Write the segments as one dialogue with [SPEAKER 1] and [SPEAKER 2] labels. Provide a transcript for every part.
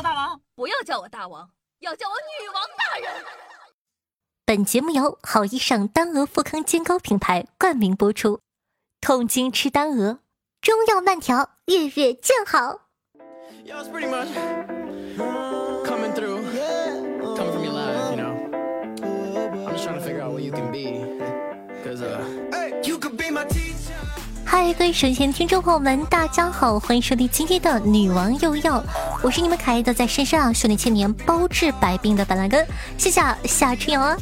[SPEAKER 1] 我大王，
[SPEAKER 2] 不要叫我大王，要叫我女王大人。
[SPEAKER 3] 本节目由好衣裳丹鹅富康肩膏品牌冠名播出。痛经吃丹鹅，中药慢调，月月见好。嗨，各位神仙听众朋友们，大家好，欢迎收听今天的女王又要，我是你们可爱的在深山啊修炼千年包治百病的板蓝根，谢谢夏春阳啊。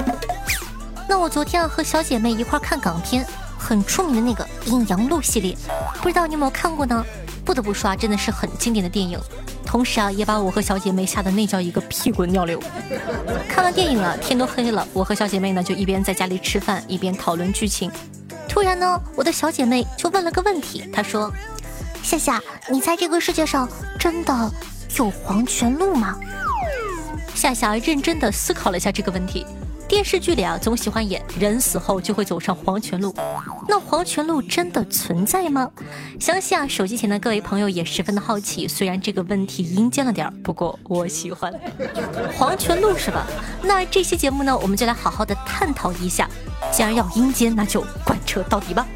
[SPEAKER 3] 那我昨天啊和小姐妹一块看港片，很出名的那个《阴阳路》系列，不知道你有没有看过呢？不得不说啊，真的是很经典的电影，同时啊也把我和小姐妹吓得那叫一个屁滚尿流。看完电影了，天都黑了，我和小姐妹呢就一边在家里吃饭，一边讨论剧情。突然呢，我的小姐妹就问了个问题，她说：“夏夏，你在这个世界上真的有黄泉路吗？”夏夏认真的思考了一下这个问题。电视剧里啊，总喜欢演人死后就会走上黄泉路，那黄泉路真的存在吗？相信啊，手机前的各位朋友也十分的好奇。虽然这个问题阴间了点儿，不过我喜欢黄泉路是吧？那这期节目呢，我们就来好好的探讨一下。既然要阴间，那就贯彻到底吧。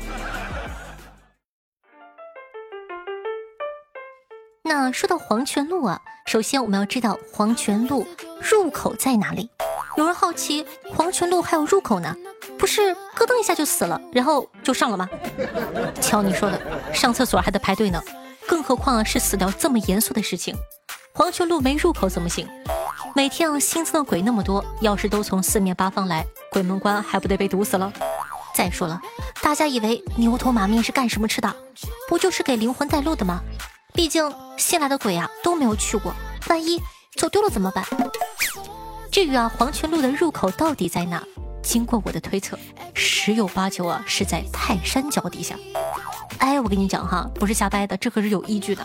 [SPEAKER 3] 那说到黄泉路啊，首先我们要知道黄泉路入口在哪里。有人好奇，黄泉路还有入口呢？不是咯噔一下就死了，然后就上了吗？瞧你说的，上厕所还得排队呢，更何况是死掉这么严肃的事情。黄泉路没入口怎么行？每天啊新增的鬼那么多，要是都从四面八方来，鬼门关还不得被堵死了？再说了，大家以为牛头马面是干什么吃的？不就是给灵魂带路的吗？毕竟新来的鬼啊都没有去过，万一走丢了怎么办？至于啊黄泉路的入口到底在哪？经过我的推测，十有八九啊是在泰山脚底下。哎，我跟你讲哈，不是瞎掰的，这可是有依据的。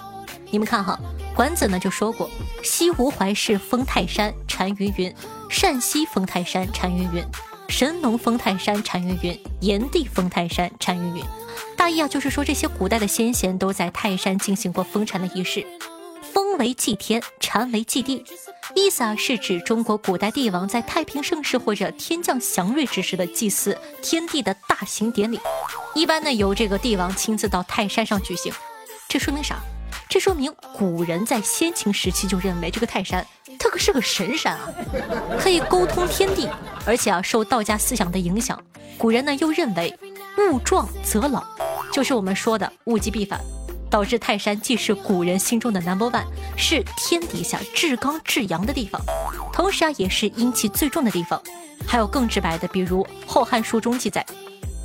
[SPEAKER 3] 你们看哈。管子呢就说过：“西吴怀氏封泰山，单云云；陕西封泰山，单云云；神农封泰山，单云云；炎帝封泰山，单云云。”大意啊，就是说这些古代的先贤都在泰山进行过封禅的仪式。封为祭天，禅为祭地，意思啊是指中国古代帝王在太平盛世或者天降祥瑞之时的祭祀天地的大型典礼，一般呢由这个帝王亲自到泰山上举行。这说明啥？这说明古人在先秦时期就认为这个泰山，它可是个神山啊，可以沟通天地，而且啊受道家思想的影响，古人呢又认为物壮则老，就是我们说的物极必反，导致泰山既是古人心中的 number one，是天底下至刚至阳的地方，同时啊也是阴气最重的地方。还有更直白的，比如《后汉书》中记载，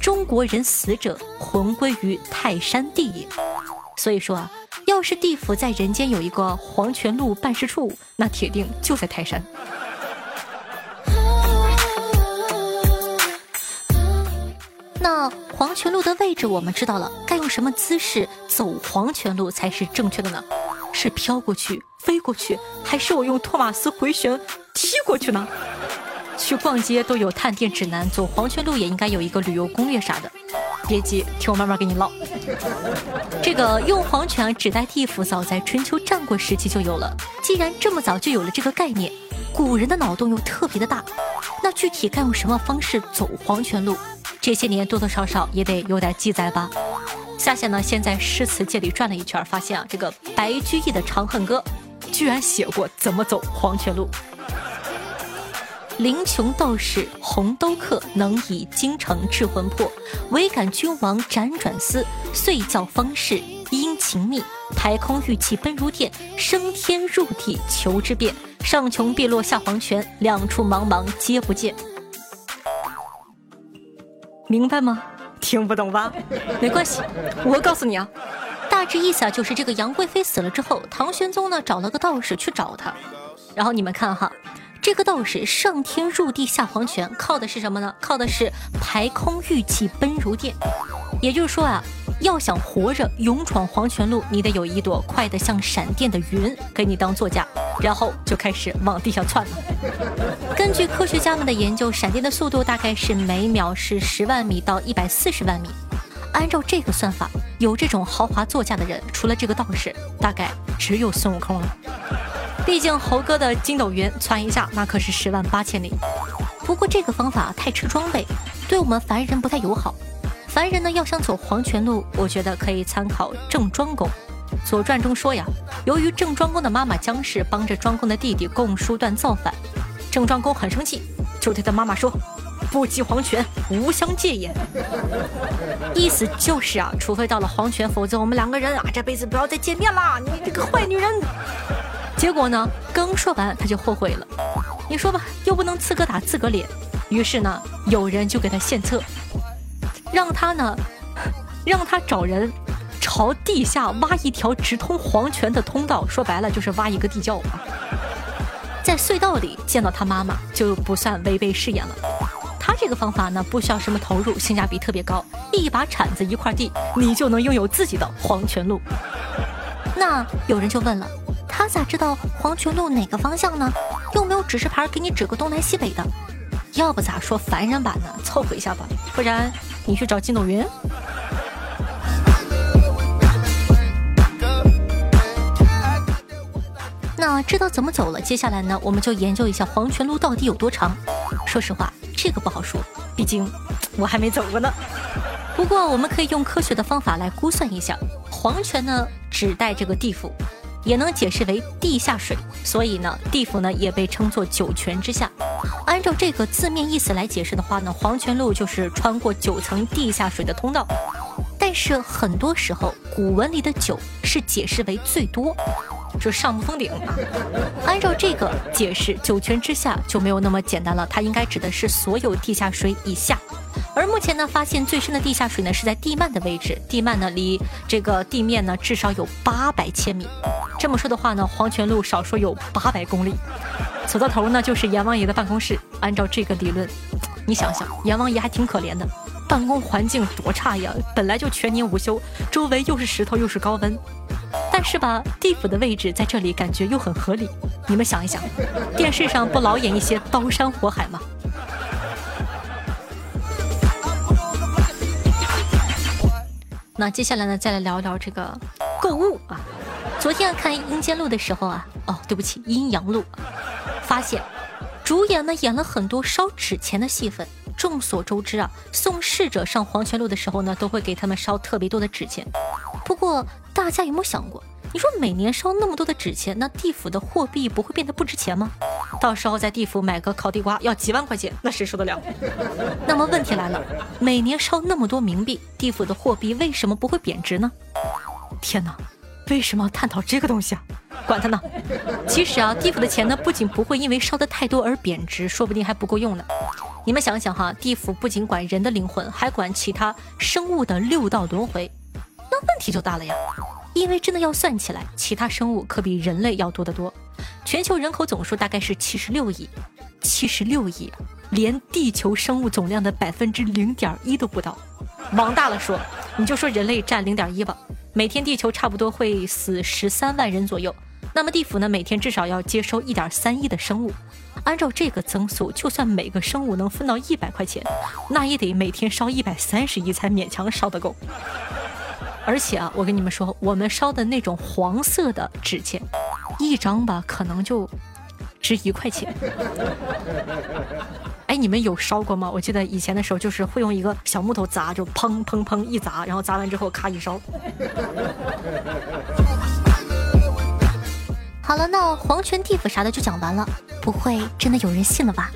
[SPEAKER 3] 中国人死者魂归于泰山地也。所以说啊。要是地府在人间有一个黄泉路办事处，那铁定就在泰山。那黄泉路的位置我们知道了，该用什么姿势走黄泉路才是正确的呢？是飘过去、飞过去，还是我用托马斯回旋踢过去呢？去逛街都有探店指南，走黄泉路也应该有一个旅游攻略啥的。别急，听我慢慢给你唠。这个用黄泉指代地府，早在春秋战国时期就有了。既然这么早就有了这个概念，古人的脑洞又特别的大，那具体该用什么方式走黄泉路？这些年多多少少也得有点记载吧。夏夏呢，先在诗词界里转了一圈，发现啊，这个白居易的《长恨歌》居然写过怎么走黄泉路。灵穷道士红兜客，能以京城治魂魄。唯感君王辗转思，遂教方士殷勤密。排空玉气奔如电，升天入地求之遍。上穷碧落下黄泉，两处茫茫皆不见。明白吗？听不懂吧？没关系，我告诉你啊，大致意思啊就是这个杨贵妃死了之后，唐玄宗呢找了个道士去找她，然后你们看哈。这个道士上天入地下黄泉，靠的是什么呢？靠的是排空玉气奔如电。也就是说啊，要想活着勇闯黄泉路，你得有一朵快得像闪电的云给你当座驾，然后就开始往地下窜。根据科学家们的研究，闪电的速度大概是每秒是十万米到一百四十万米。按照这个算法，有这种豪华座驾的人，除了这个道士，大概只有孙悟空了。毕竟猴哥的筋斗云窜一下，那可是十万八千里。不过这个方法太吃装备，对我们凡人不太友好。凡人呢要想走黄泉路，我觉得可以参考郑庄公。《左传》中说呀，由于郑庄公的妈妈姜氏帮着庄公的弟弟共叔段造反，郑庄公很生气，就对他妈妈说：“不及黄泉，无相见也。”意思就是啊，除非到了黄泉，否则我们两个人啊这辈子不要再见面啦！你这个坏女人。结果呢，刚说完他就后悔了。你说吧，又不能自个打自个脸。于是呢，有人就给他献策，让他呢，让他找人。朝地下挖一条直通黄泉的通道，说白了就是挖一个地窖。在隧道里见到他妈妈就不算违背誓言了。他这个方法呢，不需要什么投入，性价比特别高，一把铲子一块地，你就能拥有自己的黄泉路。那有人就问了，他咋知道黄泉路哪个方向呢？又没有指示牌给你指个东南西北的？要不咋说凡人版呢？凑合一下吧，不然你去找筋斗云。那知道怎么走了，接下来呢，我们就研究一下黄泉路到底有多长。说实话，这个不好说，毕竟我还没走过呢。不过我们可以用科学的方法来估算一下，黄泉呢指代这个地府，也能解释为地下水，所以呢，地府呢也被称作九泉之下。按照这个字面意思来解释的话呢，黄泉路就是穿过九层地下水的通道。但是很多时候，古文里的九是解释为最多。就上不封顶。按照这个解释，九泉之下就没有那么简单了，它应该指的是所有地下水以下。而目前呢，发现最深的地下水呢是在地幔的位置，地幔呢离这个地面呢至少有八百千米。这么说的话呢，黄泉路少说有八百公里。走到头呢就是阎王爷的办公室。按照这个理论，你想想，阎王爷还挺可怜的，办公环境多差呀，本来就全年无休，周围又是石头又是高温。但是吧，地府的位置在这里，感觉又很合理。你们想一想，电视上不老演一些刀山火海吗？那接下来呢，再来聊一聊这个购物啊。昨天看阴间路的时候啊，哦，对不起，阴阳路，发现主演呢演了很多烧纸钱的戏份。众所周知啊，送逝者上黄泉路的时候呢，都会给他们烧特别多的纸钱。不过大家有没有想过，你说每年烧那么多的纸钱，那地府的货币不会变得不值钱吗？到时候在地府买个烤地瓜要几万块钱，那谁受得了？那么问题来了，每年烧那么多冥币，地府的货币为什么不会贬值呢？天哪，为什么要探讨这个东西啊？管他呢！其实啊，地府的钱呢，不仅不会因为烧的太多而贬值，说不定还不够用呢。你们想想哈，地府不仅管人的灵魂，还管其他生物的六道轮回，那问题就大了呀。因为真的要算起来，其他生物可比人类要多得多。全球人口总数大概是七十六亿，七十六亿，连地球生物总量的百分之零点一都不到。往大了说，你就说人类占零点一吧，每天地球差不多会死十三万人左右。那么地府呢，每天至少要接收一点三亿的生物。按照这个增速，就算每个生物能分到一百块钱，那也得每天烧一百三十亿才勉强烧得够。而且啊，我跟你们说，我们烧的那种黄色的纸钱，一张吧可能就值一块钱。哎，你们有烧过吗？我记得以前的时候，就是会用一个小木头砸，就砰砰砰一砸，然后砸完之后咔一烧。好了，那黄泉地府啥的就讲完了，不会真的有人信了吧？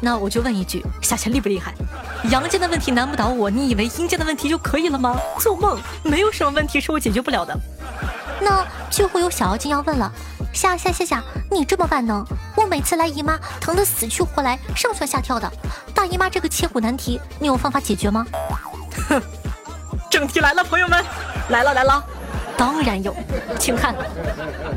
[SPEAKER 3] 那我就问一句，下线厉不厉害？阳间的问题难不倒我，你以为阴间的问题就可以了吗？做梦，没有什么问题是我解决不了的。那就会有小妖精要问了，夏夏夏夏，你这么万能，我每次来姨妈疼得死去活来，上蹿下跳的，大姨妈这个千古难题，你有方法解决吗？哼，正题来了，朋友们，来了来了。当然有，请看，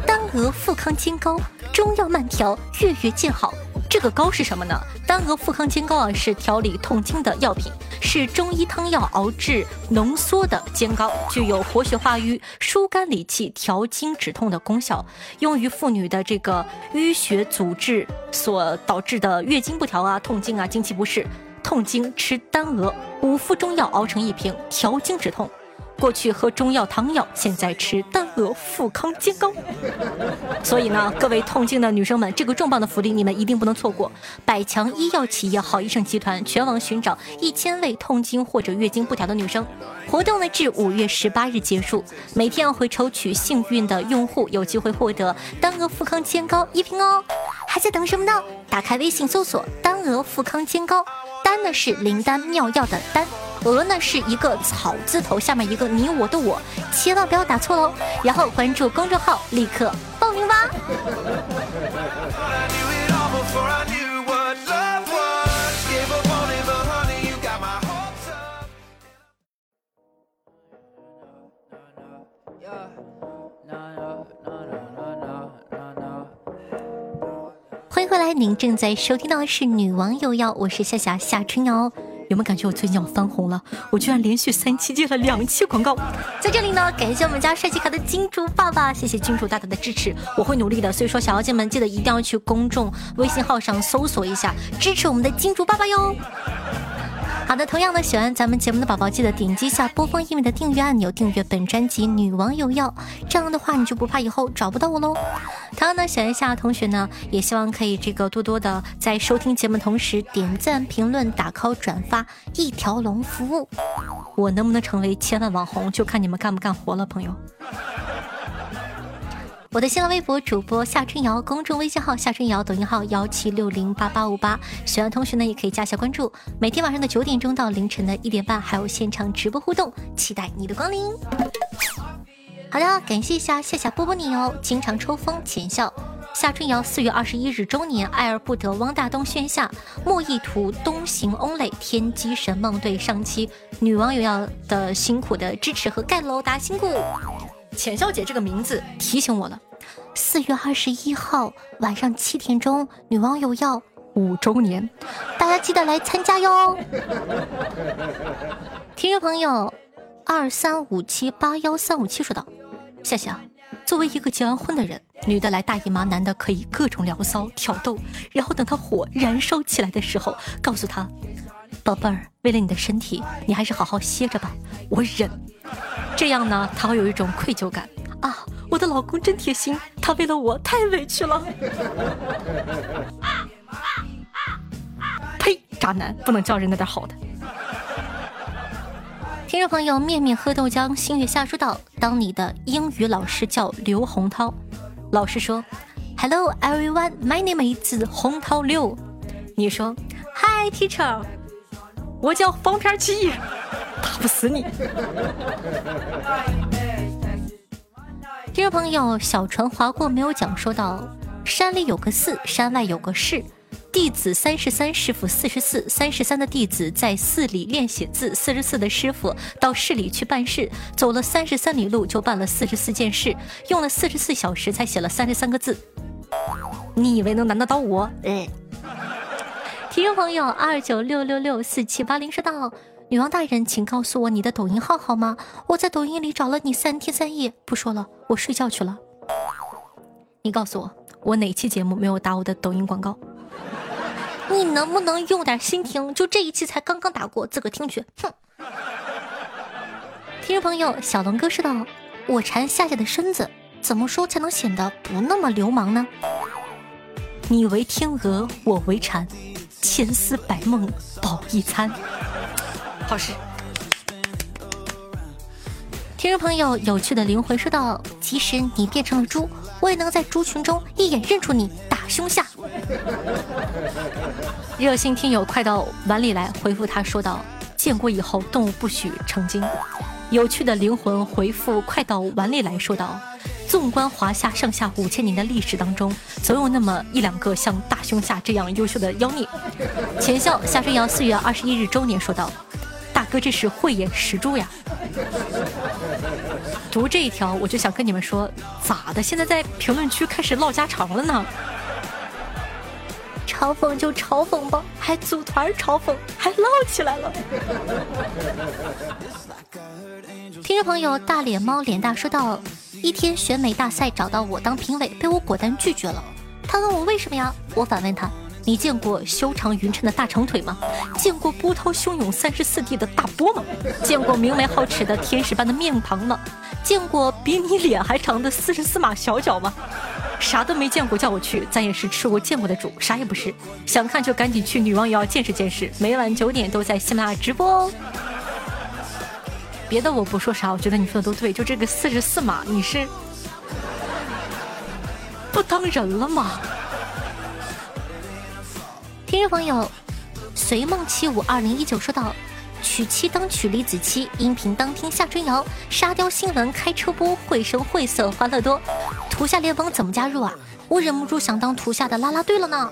[SPEAKER 3] 丹娥富康金膏，中药慢调，月月见好。这个膏是什么呢？丹娥富康煎膏啊，是调理痛经的药品，是中医汤药熬制浓缩的煎膏，具有活血化瘀、疏肝理气、调经止痛的功效，用于妇女的这个淤血阻滞所导致的月经不调啊、痛经啊、经期不适、痛经吃丹娥五副中药熬成一瓶，调经止痛。过去喝中药汤药，现在吃丹鹅富康煎膏。所以呢，各位痛经的女生们，这个重磅的福利你们一定不能错过。百强医药企业好医生集团全网寻找一千位痛经或者月经不调的女生，活动呢至五月十八日结束，每天会抽取幸运的用户，有机会获得丹鹅富康煎膏一瓶哦。还在等什么呢？打开微信搜索“丹鹅富康煎膏”，丹呢是灵丹妙药的丹。鹅呢是一个草字头，下面一个你我的我，千万不要打错喽。然后关注公众号，立刻报名吧。欢迎回来，您正在收听到的是《女王有药》，我是夏夏夏春瑶。有没有感觉我最近要翻红了？我居然连续三期接了两期广告，在这里呢，感谢我们家帅气卡的金主爸爸，谢谢金主大大的支持，我会努力的。所以说，小妖精们记得一定要去公众微信号上搜索一下，支持我们的金主爸爸哟。好的，同样的，喜欢咱们节目的宝宝，记得点击一下播放页面的订阅按钮，订阅本专辑《女王有药》，这样的话你就不怕以后找不到我喽。同样呢，喜欢夏同学呢，也希望可以这个多多的在收听节目同时点赞、评论、打 call、转发，一条龙服务。我能不能成为千万网红，就看你们干不干活了，朋友。我的新浪微博主播夏春瑶，公众微信号夏春瑶，抖音号幺七六零八八五八。喜欢同学呢，也可以加下关注。每天晚上的九点钟到凌晨的一点半，还有现场直播互动，期待你的光临。好的，感谢一下夏夏波波你哦，经常抽风浅笑。夏春瑶四月二十一日周年，爱而不得，汪大东宣下，莫意图东行 only，天机神梦对上期女网友要的辛苦的支持和盖楼，大辛苦。浅笑姐这个名字提醒我了，四月二十一号晚上七点钟，女网友要五周年，大家记得来参加哟。听众朋友二三五七八幺三五七说道：“夏夏，作为一个结完婚的人，女的来大姨妈，男的可以各种聊骚挑逗，然后等他火燃烧起来的时候，告诉他，宝贝儿，为了你的身体，你还是好好歇着吧，我忍。” 这样呢，他会有一种愧疚感啊！我的老公真贴心，他为了我太委屈了。呸！渣男不能叫人那点好的。听众朋友，面面喝豆浆，星月下说道：“当你的英语老师叫刘洪涛，老师说：‘Hello everyone, my name is 洪涛六。’你说：‘Hi teacher，我叫方片七。’”打不死你！听 众朋友，小船划过没有讲，说到山里有个寺，山外有个寺，弟子三十三，师傅四十四。三十三的弟子在寺里练写字，四十四的师傅到市里去办事，走了三十三里路就办了四十四件事，用了四十四小时才写了三十三个字。你以为能难得到我？哎！听众朋友，二九六六六四七八零说道。女王大人，请告诉我你的抖音号好吗？我在抖音里找了你三天三夜。不说了，我睡觉去了。你告诉我，我哪期节目没有打我的抖音广告？你能不能用点心听？就这一期才刚刚打过，自个听去。哼！听众朋友，小龙哥说道：“我馋夏夏的身子，怎么说才能显得不那么流氓呢？你为天鹅，我为蝉，千丝百梦饱一餐。”好事。听众朋友，有趣的灵魂说道：“即使你变成了猪，我也能在猪群中一眼认出你，大胸下。”热心听友快到碗里来回复他说道：“建国以后，动物不许成精。”有趣的灵魂回复快到碗里来说道：“纵观华夏上下五千年的历史当中，总有那么一两个像大胸下这样优秀的妖孽。”前笑夏春瑶四月二十一日周年说道。哥，这是慧眼识珠呀！读这一条，我就想跟你们说，咋的？现在在评论区开始唠家常了呢？嘲讽就嘲讽吧，还组团嘲讽，还唠起来了。听众朋友，大脸猫脸大说道：一天选美大赛找到我当评委，被我果断拒绝了。他问我为什么呀？我反问他。你见过修长匀称的大长腿吗？见过波涛汹涌三十四 D 的大波吗？见过明媚皓齿的天使般的面庞吗？见过比你脸还长的四十四码小脚吗？啥都没见过，叫我去，咱也是吃过见过的主，啥也不是。想看就赶紧去女王也要见识见识，每晚九点都在喜马拉雅直播哦。别的我不说啥，我觉得你说的都对，就这个四十四码，你是不当人了吗？听众朋友，随梦七五二零一九说道。娶妻当娶李子柒，音频当听夏春瑶，沙雕新闻开车播，绘声绘色欢乐多。图下联盟怎么加入啊？我忍不住想当图下的啦啦队了呢。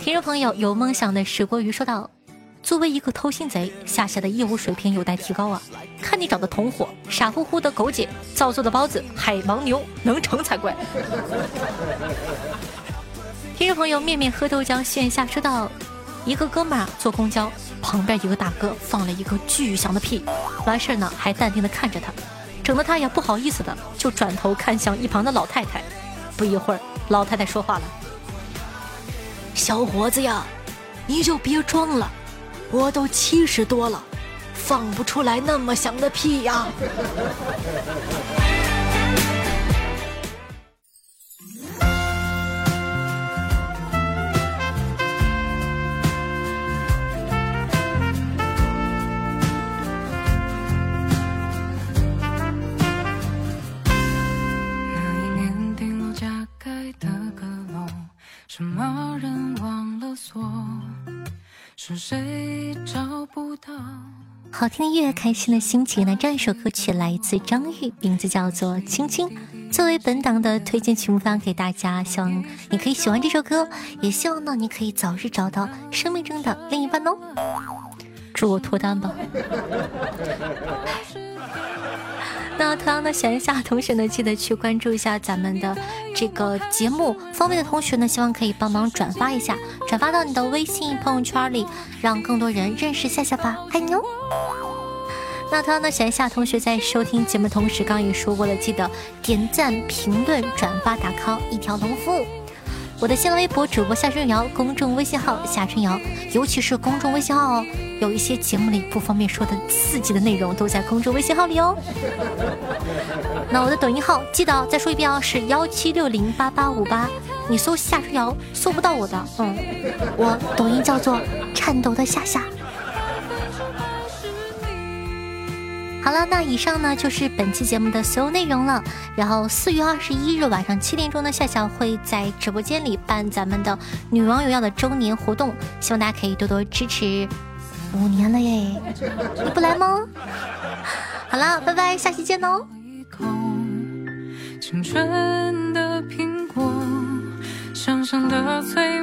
[SPEAKER 3] 听众朋友，有梦想的石锅鱼说道：“作为一个偷心贼，夏夏的业务水平有待提高啊！看你找的同伙，傻乎乎的狗姐，造作的包子，海盲牛能成才怪。”听众朋友，面面喝豆浆线下说道：“一个哥们儿坐公交。旁边一个大哥放了一个巨响的屁，完事儿呢还淡定的看着他，整得他也不好意思的就转头看向一旁的老太太。不一会儿，老太太说话了：“小伙子呀，你就别装了，我都七十多了，放不出来那么响的屁呀。”好听的音乐，开心的心情。那这样一首歌曲来自张宇，名字叫做《青青》，作为本档的推荐曲目发给大家。希望你可以喜欢这首歌，也希望呢你可以早日找到生命中的另一半哦。祝我脱单吧。那同样的，闲夏同学呢，记得去关注一下咱们的这个节目。方便的同学呢，希望可以帮忙转发一下，转发到你的微信朋友圈里，让更多人认识夏夏吧，爱你哦。那同样的，闲夏同学在收听节目同时，刚也说过了，记得点赞、评论、转发、打 call，一条龙服务。我的新浪微博主播夏春瑶，公众微信号夏春瑶，尤其是公众微信号哦，有一些节目里不方便说的刺激的内容都在公众微信号里哦。那我的抖音号记得再说一遍哦，是幺七六零八八五八，你搜夏春瑶搜不到我的，嗯，我抖音叫做颤抖的夏夏。好了，那以上呢就是本期节目的所有内容了。然后四月二十一日晚上七点钟呢，夏夏会在直播间里办咱们的女王有药的周年活动，希望大家可以多多支持。五年了耶，你不来吗？好了，拜拜，下期见哦。青春的苹果，香香的脆